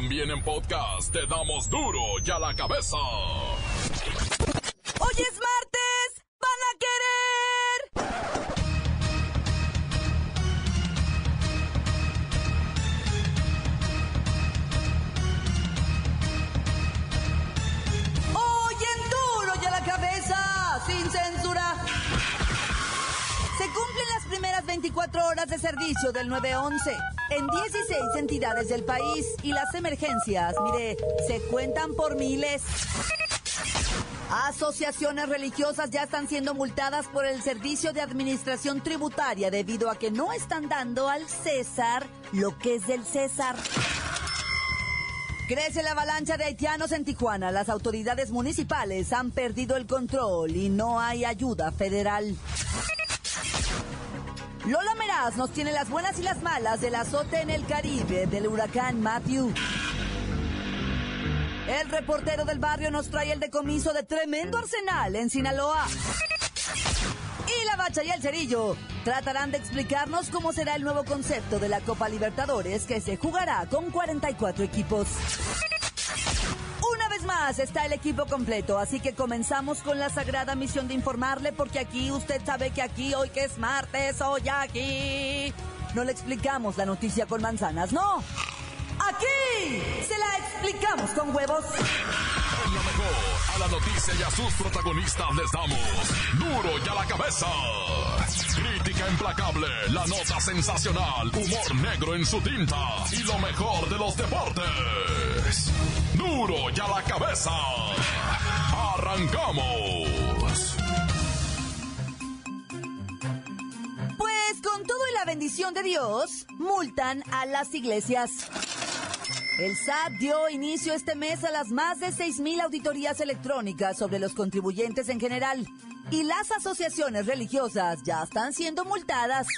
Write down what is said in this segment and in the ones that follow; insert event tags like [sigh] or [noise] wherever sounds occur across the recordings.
También en podcast te damos duro y a la cabeza. Hoy es martes, van a querer. Hoy duro y a la cabeza, sin censura. Se cumplen las primeras 24 horas de servicio del 911 en 16 entidades del país y las emergencias, mire, se cuentan por miles. Asociaciones religiosas ya están siendo multadas por el Servicio de Administración Tributaria debido a que no están dando al César lo que es del César. Crece la avalancha de haitianos en Tijuana. Las autoridades municipales han perdido el control y no hay ayuda federal. Lola Meraz nos tiene las buenas y las malas del azote en el Caribe del huracán Matthew. El reportero del barrio nos trae el decomiso de tremendo arsenal en Sinaloa. Y la bacha y el cerillo tratarán de explicarnos cómo será el nuevo concepto de la Copa Libertadores que se jugará con 44 equipos. Está el equipo completo, así que comenzamos con la sagrada misión de informarle porque aquí usted sabe que aquí hoy que es martes, hoy aquí no le explicamos la noticia con manzanas, no. Aquí se la explicamos con huevos. En lo mejor, a la noticia y a sus protagonistas les damos duro y a la cabeza. Crítica implacable, la nota sensacional, humor negro en su tinta y lo mejor de los deportes. Duro y a la cabeza. Arrancamos. Pues con todo y la bendición de Dios, multan a las iglesias. El SAT dio inicio este mes a las más de 6.000 auditorías electrónicas sobre los contribuyentes en general. Y las asociaciones religiosas ya están siendo multadas.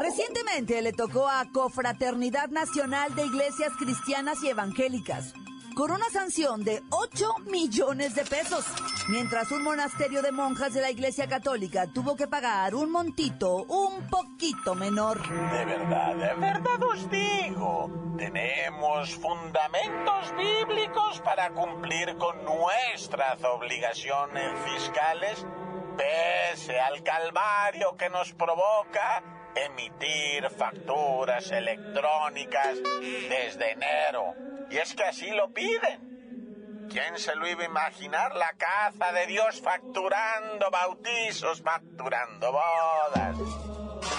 Recientemente le tocó a Cofraternidad Nacional de Iglesias Cristianas y Evangélicas con una sanción de 8 millones de pesos, mientras un monasterio de monjas de la Iglesia Católica tuvo que pagar un montito un poquito menor. De verdad, de verdad os digo, tenemos fundamentos bíblicos para cumplir con nuestras obligaciones fiscales, pese al calvario que nos provoca emitir facturas electrónicas desde enero. Y es que así lo piden. ¿Quién se lo iba a imaginar? La caza de Dios facturando bautizos, facturando bodas,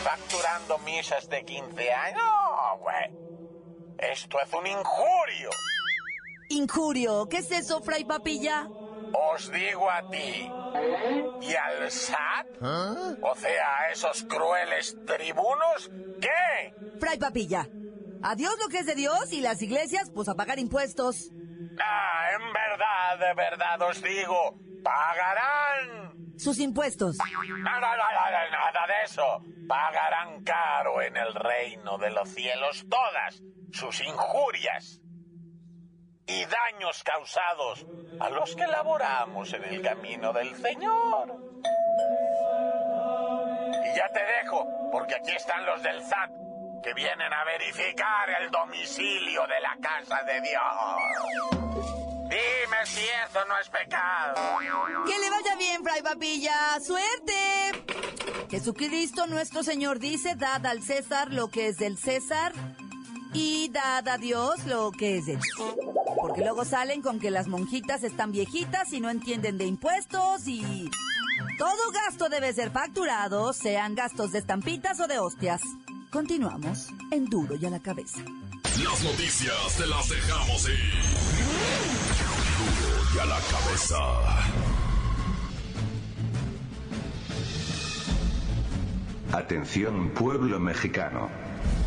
facturando misas de 15 años. No, güey. Esto es un injurio. Injurio, ¿qué es eso, Fray Papilla? Os digo a ti y al SAT, o sea, a esos crueles tribunos, ¿qué? Fray Papilla, a Dios lo que es de Dios y las iglesias, pues a pagar impuestos. Ah, en verdad, de verdad os digo, pagarán. Sus impuestos. Nada, nada, nada de eso. Pagarán caro en el reino de los cielos todas sus injurias y daños causados a los que laboramos en el camino del Señor. Y ya te dejo, porque aquí están los del SAT, que vienen a verificar el domicilio de la casa de Dios. Dime si eso no es pecado. Que le vaya bien, Fray Papilla. ¡Suerte! Jesucristo nuestro Señor dice, dad al César lo que es del César y dad a Dios lo que es de Dios. Porque luego salen con que las monjitas están viejitas y no entienden de impuestos y... Todo gasto debe ser facturado, sean gastos de estampitas o de hostias. Continuamos en Duro y a la cabeza. Las noticias te las dejamos ir. Duro y a la cabeza. Atención pueblo mexicano.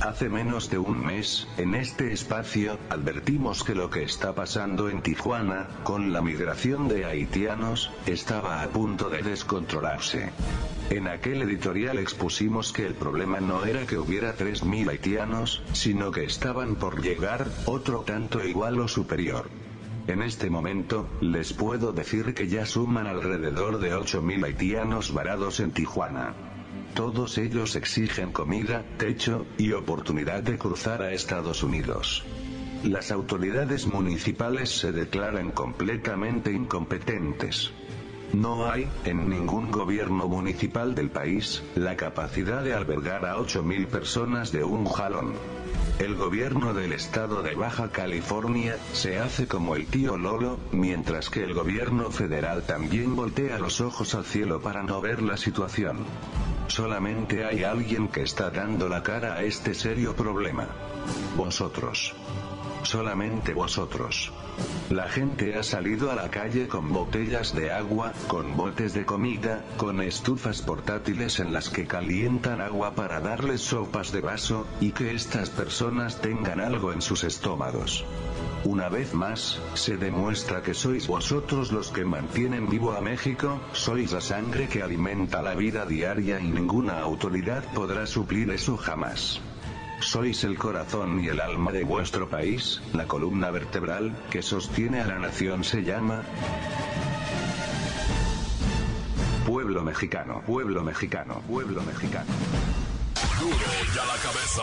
Hace menos de un mes, en este espacio, advertimos que lo que está pasando en Tijuana, con la migración de haitianos, estaba a punto de descontrolarse. En aquel editorial expusimos que el problema no era que hubiera 3.000 haitianos, sino que estaban por llegar, otro tanto igual o superior. En este momento, les puedo decir que ya suman alrededor de 8.000 haitianos varados en Tijuana. Todos ellos exigen comida, techo, y oportunidad de cruzar a Estados Unidos. las autoridades municipales se declaran completamente incompetentes. No hay, en ningún gobierno municipal del país, la capacidad de albergar a 8.000 personas de un jalón. El gobierno del estado de Baja California se hace como el tío Lolo, mientras que el gobierno federal también voltea los ojos al cielo para no ver la situación. Solamente hay alguien que está dando la cara a este serio problema. Vosotros. Solamente vosotros. La gente ha salido a la calle con botellas de agua, con botes de comida, con estufas portátiles en las que calientan agua para darles sopas de vaso, y que estas personas tengan algo en sus estómagos. Una vez más, se demuestra que sois vosotros los que mantienen vivo a México, sois la sangre que alimenta la vida diaria y ninguna autoridad podrá suplir eso jamás. Sois el corazón y el alma de vuestro país, la columna vertebral que sostiene a la nación se llama Pueblo mexicano, pueblo mexicano, pueblo mexicano. Duro ya la cabeza.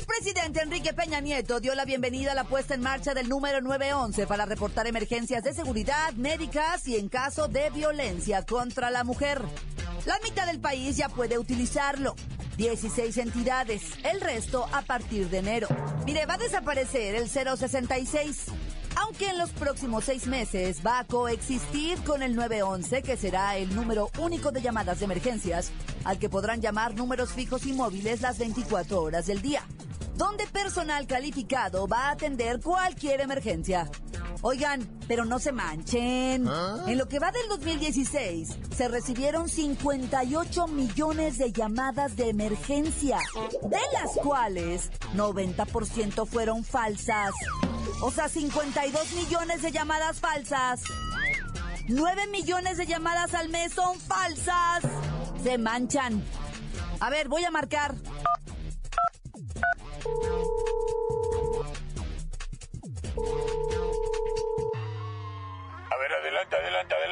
El presidente Enrique Peña Nieto dio la bienvenida a la puesta en marcha del número 911 para reportar emergencias de seguridad médicas y en caso de violencia contra la mujer. La mitad del país ya puede utilizarlo. 16 entidades, el resto a partir de enero. Mire, va a desaparecer el 066, aunque en los próximos seis meses va a coexistir con el 911, que será el número único de llamadas de emergencias, al que podrán llamar números fijos y móviles las 24 horas del día, donde personal calificado va a atender cualquier emergencia. Oigan, pero no se manchen. En lo que va del 2016, se recibieron 58 millones de llamadas de emergencia, de las cuales 90% fueron falsas. O sea, 52 millones de llamadas falsas. 9 millones de llamadas al mes son falsas. Se manchan. A ver, voy a marcar.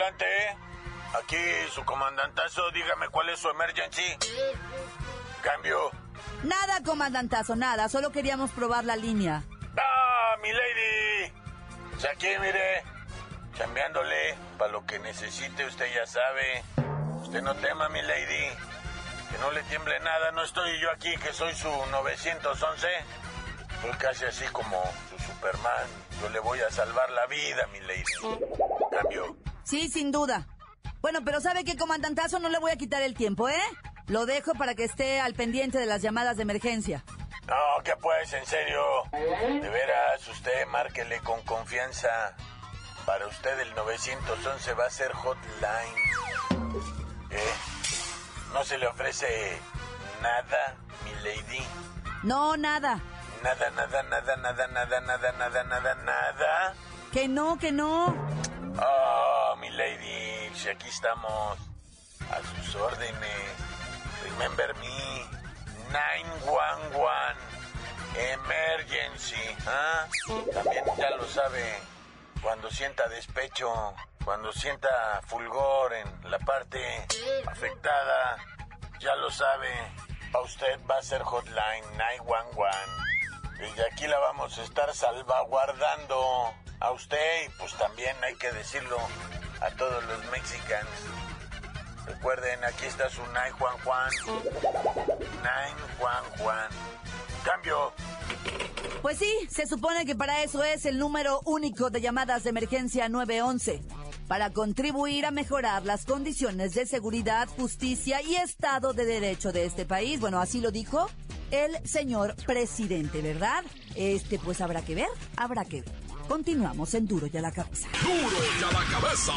Adelante, adelante. Aquí su comandantazo, dígame cuál es su emergency. Cambio. Nada, comandantazo, nada. Solo queríamos probar la línea. ¡Ah, mi lady! Pues aquí, mire, chambeándole para lo que necesite, usted ya sabe. Usted no tema, mi lady. Que no le tiemble nada, no estoy yo aquí, que soy su 911. Soy casi así como su Superman. Yo le voy a salvar la vida, mi lady. Cambio. Sí, sin duda. Bueno, pero ¿sabe qué, comandantazo? No le voy a quitar el tiempo, ¿eh? Lo dejo para que esté al pendiente de las llamadas de emergencia. No, que pues, en serio. De veras, usted márquele con confianza. Para usted el 911 va a ser hotline. ¿Eh? ¿No se le ofrece nada, mi lady? No, nada. Nada, nada, nada, nada, nada, nada, nada, nada, nada. Que no, que no. Oh, lady, si aquí estamos a sus órdenes. Remember me. 911. Emergency. ¿ah? También ya lo sabe. Cuando sienta despecho, cuando sienta fulgor en la parte afectada, ya lo sabe. A usted va a ser hotline 911. Desde aquí la vamos a estar salvaguardando a usted y pues también hay que decirlo a todos los mexicanos. Recuerden, aquí está su 911. 911. Cambio. Pues sí, se supone que para eso es el número único de llamadas de emergencia 911. Para contribuir a mejorar las condiciones de seguridad, justicia y Estado de Derecho de este país. Bueno, así lo dijo el señor presidente, ¿verdad? Este, pues habrá que ver, habrá que ver. Continuamos en Duro y a la cabeza. Duro ya la cabeza.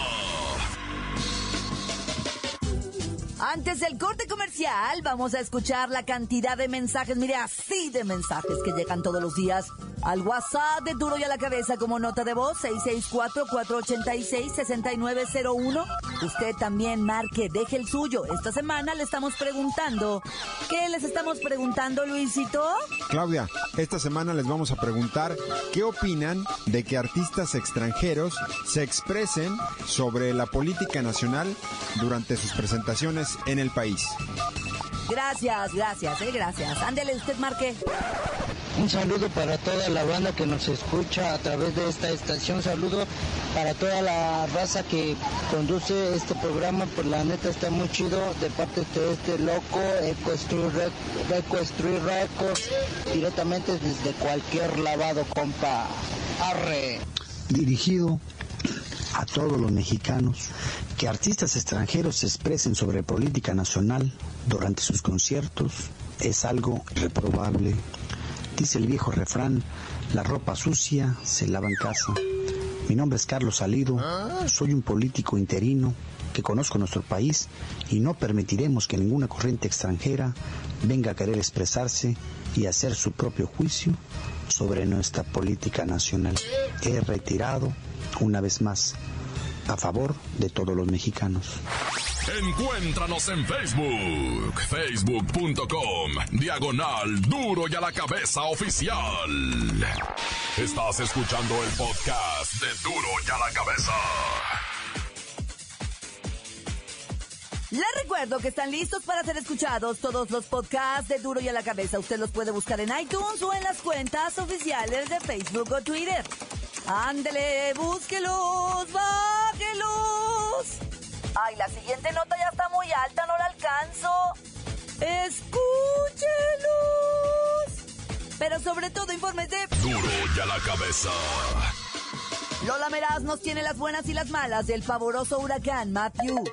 Antes del corte comercial, vamos a escuchar la cantidad de mensajes, mire, así de mensajes que llegan todos los días al WhatsApp de Duro y a la Cabeza como nota de voz 664-486-6901. Usted también marque, deje el suyo. Esta semana le estamos preguntando. ¿Qué les estamos preguntando, Luisito? Claudia, esta semana les vamos a preguntar qué opinan de que artistas extranjeros se expresen sobre la política nacional durante sus presentaciones en el país. Gracias, gracias, eh, gracias. Ándele, usted marque. Un saludo para toda la banda que nos escucha a través de esta estación. Saludo para toda la raza que conduce este programa. Pues la neta está muy chido de parte de este loco, Ecoestruir Records, directamente desde cualquier lavado, compa. Arre. Dirigido a todos los mexicanos que artistas extranjeros se expresen sobre política nacional durante sus conciertos es algo reprobable. Dice el viejo refrán, la ropa sucia se lava en casa. Mi nombre es Carlos Salido, soy un político interino que conozco nuestro país y no permitiremos que ninguna corriente extranjera venga a querer expresarse y hacer su propio juicio sobre nuestra política nacional. He retirado una vez más a favor de todos los mexicanos. Encuéntranos en Facebook, facebook.com, diagonal duro y a la cabeza oficial. Estás escuchando el podcast de duro y a la cabeza. Les recuerdo que están listos para ser escuchados todos los podcasts de Duro y a la Cabeza. Usted los puede buscar en iTunes o en las cuentas oficiales de Facebook o Twitter. Ándele, búsquelos, báquelos. Ay, la siguiente nota ya está muy alta, no la alcanzo. Escúchelos. Pero sobre todo informes de... Duro y a la cabeza. Lola Meraz nos tiene las buenas y las malas del pavoroso huracán Matthew.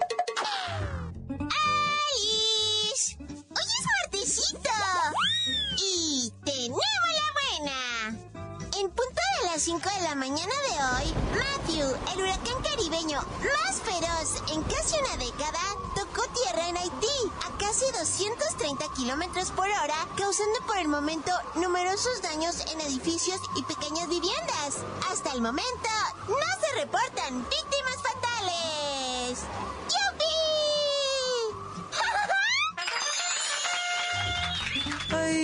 5 de la mañana de hoy, Matthew, el huracán caribeño más feroz en casi una década, tocó tierra en Haití a casi 230 kilómetros por hora, causando por el momento numerosos daños en edificios y pequeñas viviendas. Hasta el momento, no se reportan víctimas fatales. ¡Yupi! [laughs]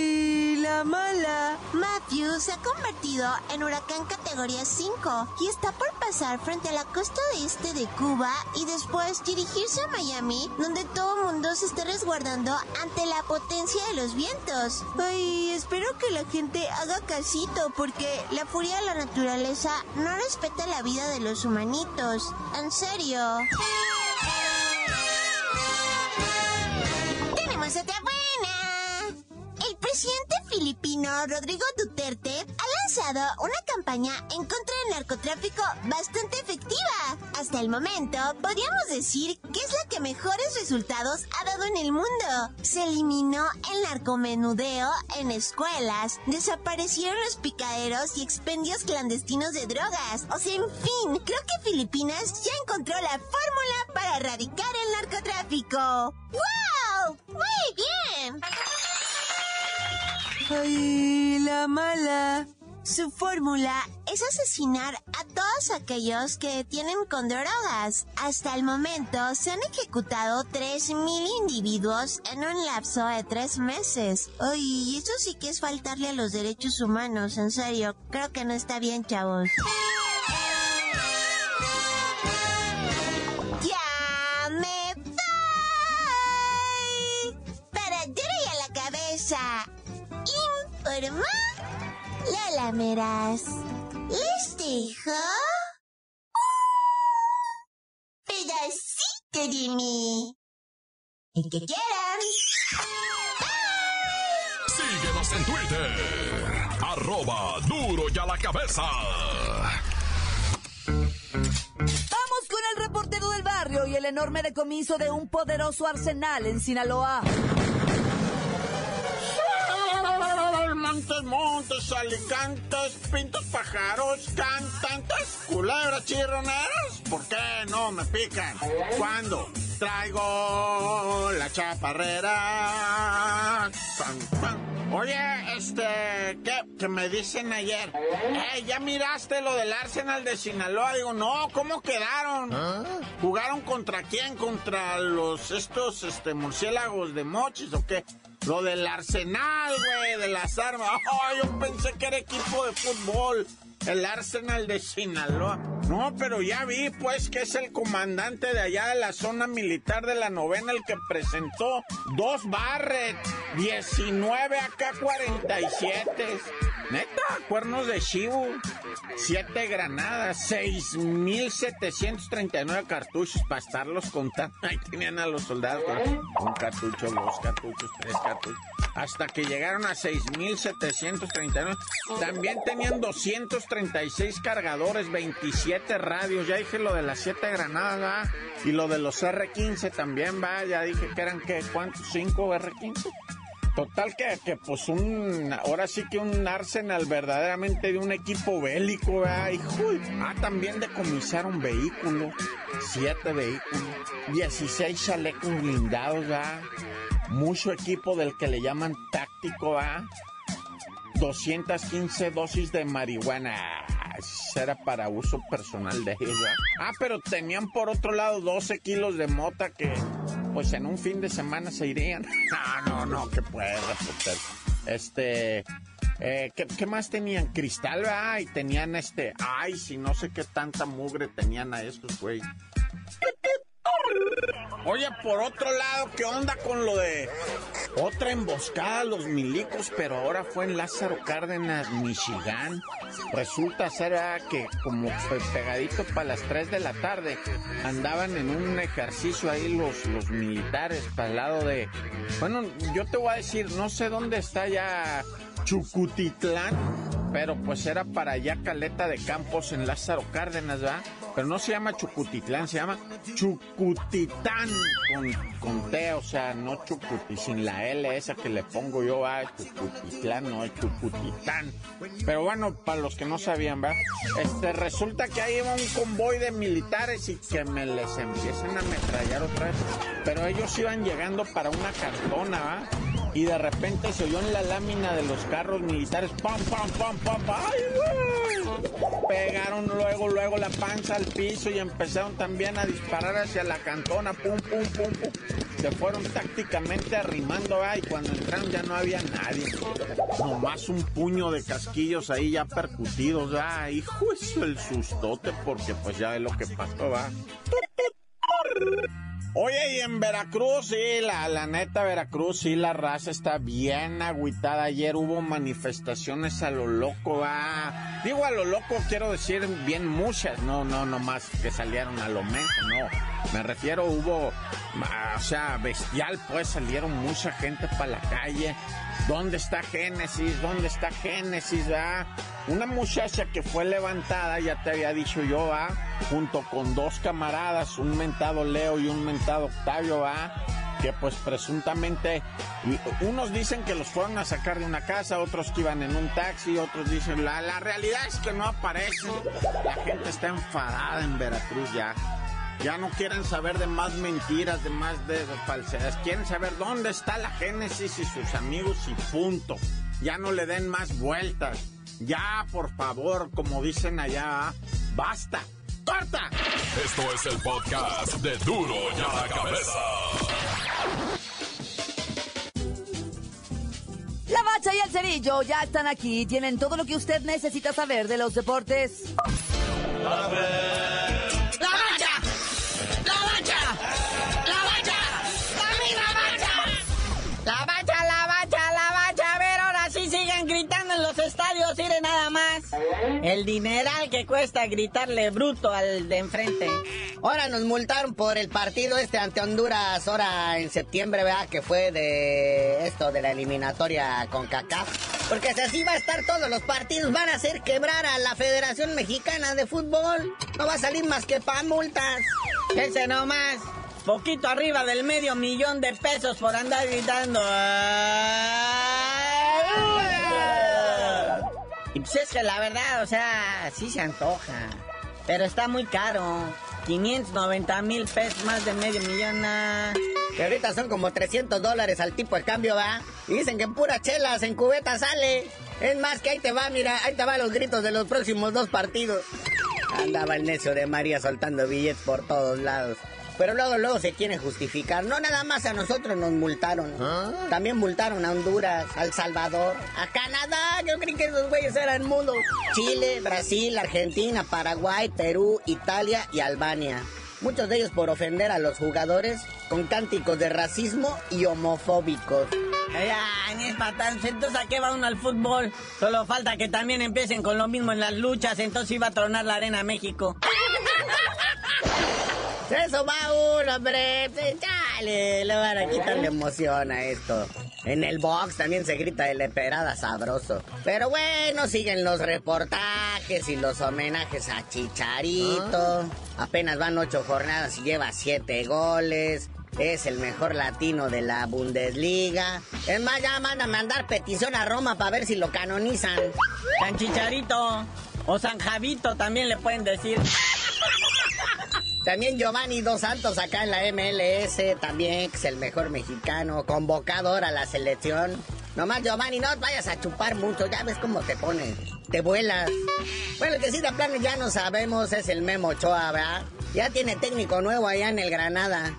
¡Ay, la mala! Matthew se ha convertido en huracán categoría 5 y está por pasar frente a la costa este de Cuba y después dirigirse a Miami, donde todo el mundo se esté resguardando ante la potencia de los vientos. Ay, espero que la gente haga casito porque la furia de la naturaleza no respeta la vida de los humanitos. En serio. Tenemos otra buena. El presidente filipino Rodrigo Duterte ha lanzado una campaña en contra del narcotráfico bastante efectiva. Hasta el momento, podríamos decir que es la que mejores resultados ha dado en el mundo. Se eliminó el narcomenudeo en escuelas, desaparecieron los picaderos y expendios clandestinos de drogas. O sea, en fin, creo que Filipinas ya encontró la fórmula para erradicar el narcotráfico. ¡Wow! ¡Muy bien! ¡Ay, la mala! Su fórmula es asesinar a todos aquellos que detienen con drogas. Hasta el momento se han ejecutado 3.000 individuos en un lapso de tres meses. Ay, eso sí que es faltarle a los derechos humanos, en serio. Creo que no está bien, chavos. Les dejo un pedacito de mí. El que quieran. Síguenos en Twitter. Arroba duro y a la cabeza. Vamos con el reportero del barrio y el enorme decomiso de un poderoso arsenal en Sinaloa. Montes, montes, alicantes, pintos, pájaros, cantantes, culebras, chirroneras. ¿Por qué no me pican? ¿Cuándo? Traigo la chaparrera. Pan, pan. Oye, este, ¿qué, ¿qué me dicen ayer? Eh, ¿ya miraste lo del Arsenal de Sinaloa? Digo, no, ¿cómo quedaron? ¿Jugaron contra quién? ¿Contra los, estos, este, murciélagos de mochis o qué? Lo del Arsenal, güey, de las armas. Oh, yo pensé que era equipo de fútbol. El Arsenal de Sinaloa. No, pero ya vi, pues, que es el comandante de allá de la zona militar de la novena el que presentó dos Barrett, 19 AK-47. Neta, cuernos de chivo, siete granadas, 6.739 cartuchos para estarlos contando. [laughs] Ahí tenían a los soldados un cartucho, dos cartuchos, tres cartuchos. Hasta que llegaron a 6.739. También tenían 236 cargadores, 27 radios. Ya dije lo de las siete granadas, ¿va? Y lo de los R15 también, va. Ya dije que eran, ¿qué? ¿Cuántos? ¿Cinco R15? Total que, que, pues un, ahora sí que un Arsenal verdaderamente de un equipo bélico, ¿verdad? Hijo, ah, también decomisaron vehículos, siete vehículos, 16 chalecos blindados, ¿verdad? Mucho equipo del que le llaman táctico, ¿verdad? 215 dosis de marihuana. Era para uso personal de ellos. ¿verdad? Ah, pero tenían por otro lado 12 kilos de mota que pues en un fin de semana se irían. [laughs] No, no, no, que puede, reporter. Este, eh, ¿qué, ¿qué, más tenían? Cristal, ¿verdad? Y tenían este, ay, si no sé qué tanta mugre tenían a estos, güey. Oye, por otro lado, ¿qué onda con lo de otra emboscada a los milicos, pero ahora fue en Lázaro Cárdenas, Michigan? Resulta ser ¿verdad? que como pegadito para las 3 de la tarde, andaban en un ejercicio ahí los, los militares para el lado de... Bueno, yo te voy a decir, no sé dónde está ya Chucutitlán, pero pues era para allá Caleta de Campos en Lázaro Cárdenas, ¿verdad? Pero no se llama Chucutitlán, se llama Chucutitán con, con T, o sea, no Chucuti, sin la L esa que le pongo yo a Chucutitlán, no es Chucutitán. Pero bueno, para los que no sabían, ¿verdad? Este, resulta que ahí iba un convoy de militares y que me les empiezan a ametrallar otra vez. Pero ellos iban llegando para una cartona, ¿verdad? Y de repente se oyó en la lámina de los carros militares, pam, pam, pam, pam, ¡ay! Pegaron luego, luego la panza al piso y empezaron también a disparar hacia la cantona, pum, pum, pum, pum. Se fueron tácticamente arrimando, ¿verdad? y cuando entraron ya no había nadie. Nomás un puño de casquillos ahí ya percutidos, ¿verdad? Hijo, eso el sustote, porque pues ya es lo que pasó, ¿va? Oye, y en Veracruz, sí, la, la neta Veracruz, sí, la raza está bien agüitada. Ayer hubo manifestaciones a lo loco, va. Digo a lo loco, quiero decir bien muchas, no, no, no más que salieron a lo menos, no. Me refiero, hubo, o sea, bestial, pues salieron mucha gente para la calle. ¿Dónde está Génesis? ¿Dónde está Génesis? Una muchacha que fue levantada, ya te había dicho yo, ¿va? junto con dos camaradas, un mentado Leo y un mentado Octavio, ¿va? que pues presuntamente unos dicen que los fueron a sacar de una casa, otros que iban en un taxi, otros dicen, la, la realidad es que no aparecen. La gente está enfadada en Veracruz ya. Ya no quieren saber de más mentiras, de más de, de falsedades. Quieren saber dónde está la Génesis y sus amigos y punto. Ya no le den más vueltas. Ya, por favor, como dicen allá, basta. ¡Corta! Esto es el podcast de Duro y a la cabeza. La bacha y el cerillo ya están aquí. Tienen todo lo que usted necesita saber de los deportes. ¡La bacha! El dineral que cuesta gritarle bruto al de enfrente. Ahora nos multaron por el partido este ante Honduras, ahora en septiembre, ¿verdad? Que fue de esto, de la eliminatoria con CACAF. Porque si así va a estar todos los partidos, van a hacer quebrar a la Federación Mexicana de Fútbol. No va a salir más que pa' multas. Ese nomás. Poquito arriba del medio millón de pesos por andar gritando. Y pues es que la verdad, o sea, sí se antoja. Pero está muy caro. 590 mil pesos, más de medio millón. ah. Que ahorita son como 300 dólares al tipo de cambio, va. Y dicen que en pura chelas, en cubeta sale. Es más que ahí te va, mira, ahí te va los gritos de los próximos dos partidos. Andaba el necio de María soltando billetes por todos lados. Pero luego, luego se quieren justificar. No nada más a nosotros nos multaron. También multaron a Honduras, a El Salvador, a Canadá. Yo creí que esos güeyes eran mudos. Chile, Brasil, Argentina, Paraguay, Perú, Italia y Albania. Muchos de ellos por ofender a los jugadores con cánticos de racismo y homofóbicos. Ya, ni es para tanto. Entonces, ¿a qué va uno al fútbol? Solo falta que también empiecen con lo mismo en las luchas, entonces iba a tronar la arena México. [laughs] Eso va uno, hombre. Chale, le van a quitar la emoción a esto. En el box también se grita el esperada sabroso. Pero bueno, siguen los reportajes y los homenajes a Chicharito. Apenas van ocho jornadas y lleva siete goles. Es el mejor latino de la Bundesliga. Es más, ya van a mandar petición a Roma para ver si lo canonizan. San Chicharito o San Javito también le pueden decir. También Giovanni Dos Santos acá en la MLS, también es el mejor mexicano, convocado ahora a la selección. Nomás Giovanni, no vayas a chupar mucho, ya ves cómo te pones, te vuelas. Bueno, el que sí de plano ya no sabemos es el Memo Ochoa, ¿verdad? Ya tiene técnico nuevo allá en el Granada.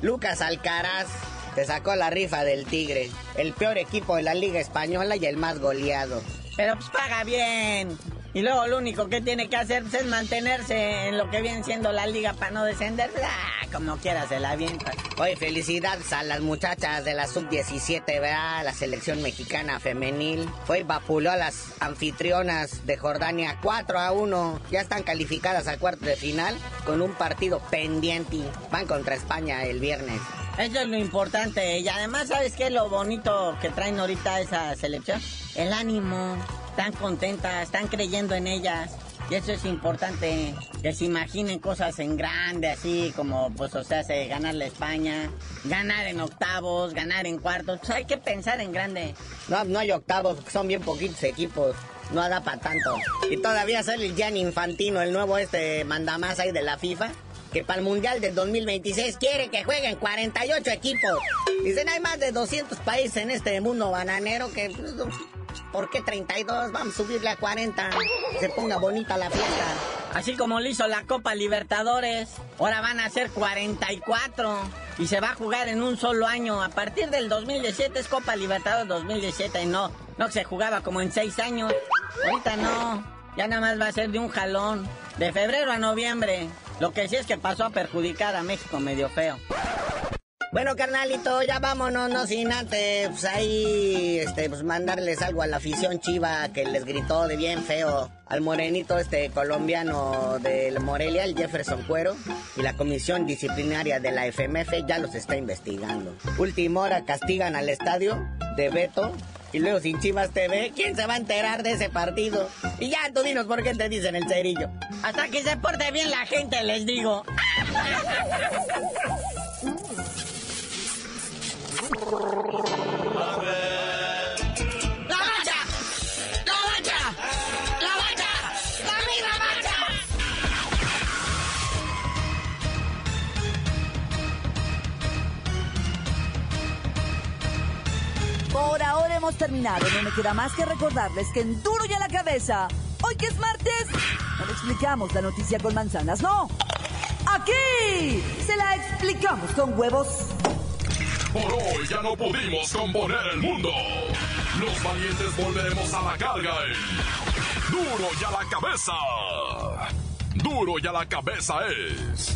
Lucas Alcaraz te sacó la rifa del Tigre, el peor equipo de la Liga Española y el más goleado. Pero pues paga bien. Y luego lo único que tiene que hacer pues, es mantenerse en lo que viene siendo la liga para no descender. Ah, como quiera se la avienta. Oye, felicidades a las muchachas de la sub-17, ¿verdad? La selección mexicana femenil. Fue y vapuló a las anfitrionas de Jordania 4 a 1. Ya están calificadas al cuarto de final con un partido pendiente. Van contra España el viernes. Eso es lo importante. Y además, ¿sabes qué es lo bonito que traen ahorita esa selección? El ánimo están contentas, están creyendo en ellas. Y eso es importante, que se imaginen cosas en grande, así como, pues, o sea, se ganar la España, ganar en octavos, ganar en cuartos. Pues hay que pensar en grande. No, no hay octavos, son bien poquitos equipos. No da para tanto. Y todavía sale el Gianni Infantino, el nuevo este mandamás ahí de la FIFA, que para el Mundial del 2026 quiere que jueguen 48 equipos. Dicen, hay más de 200 países en este mundo bananero que... pues, ¿Por qué 32? Vamos a subirle a 40. Que se ponga bonita la fiesta. Así como lo hizo la Copa Libertadores. Ahora van a ser 44. Y se va a jugar en un solo año. A partir del 2017 es Copa Libertadores 2017. Y no, no se jugaba como en 6 años. Ahorita no. Ya nada más va a ser de un jalón. De febrero a noviembre. Lo que sí es que pasó a perjudicar a México medio feo. Bueno, carnalito, ya vámonos, no sin antes, pues ahí, este, pues mandarles algo a la afición chiva que les gritó de bien feo al morenito este colombiano del Morelia, el Jefferson Cuero, y la comisión disciplinaria de la FMF ya los está investigando. Última hora castigan al estadio de Beto y luego sin Chivas TV, ¿quién se va a enterar de ese partido? Y ya tú dinos por qué te dicen el cerillo. Hasta que se porte bien la gente, les digo. [laughs] hemos terminado. No me queda más que recordarles que en duro y a la cabeza, hoy que es martes, no explicamos la noticia con manzanas, no. Aquí se la explicamos con huevos. Por hoy ya no pudimos componer el mundo. Los valientes volveremos a la carga en Duro y a la cabeza. Duro y a la cabeza es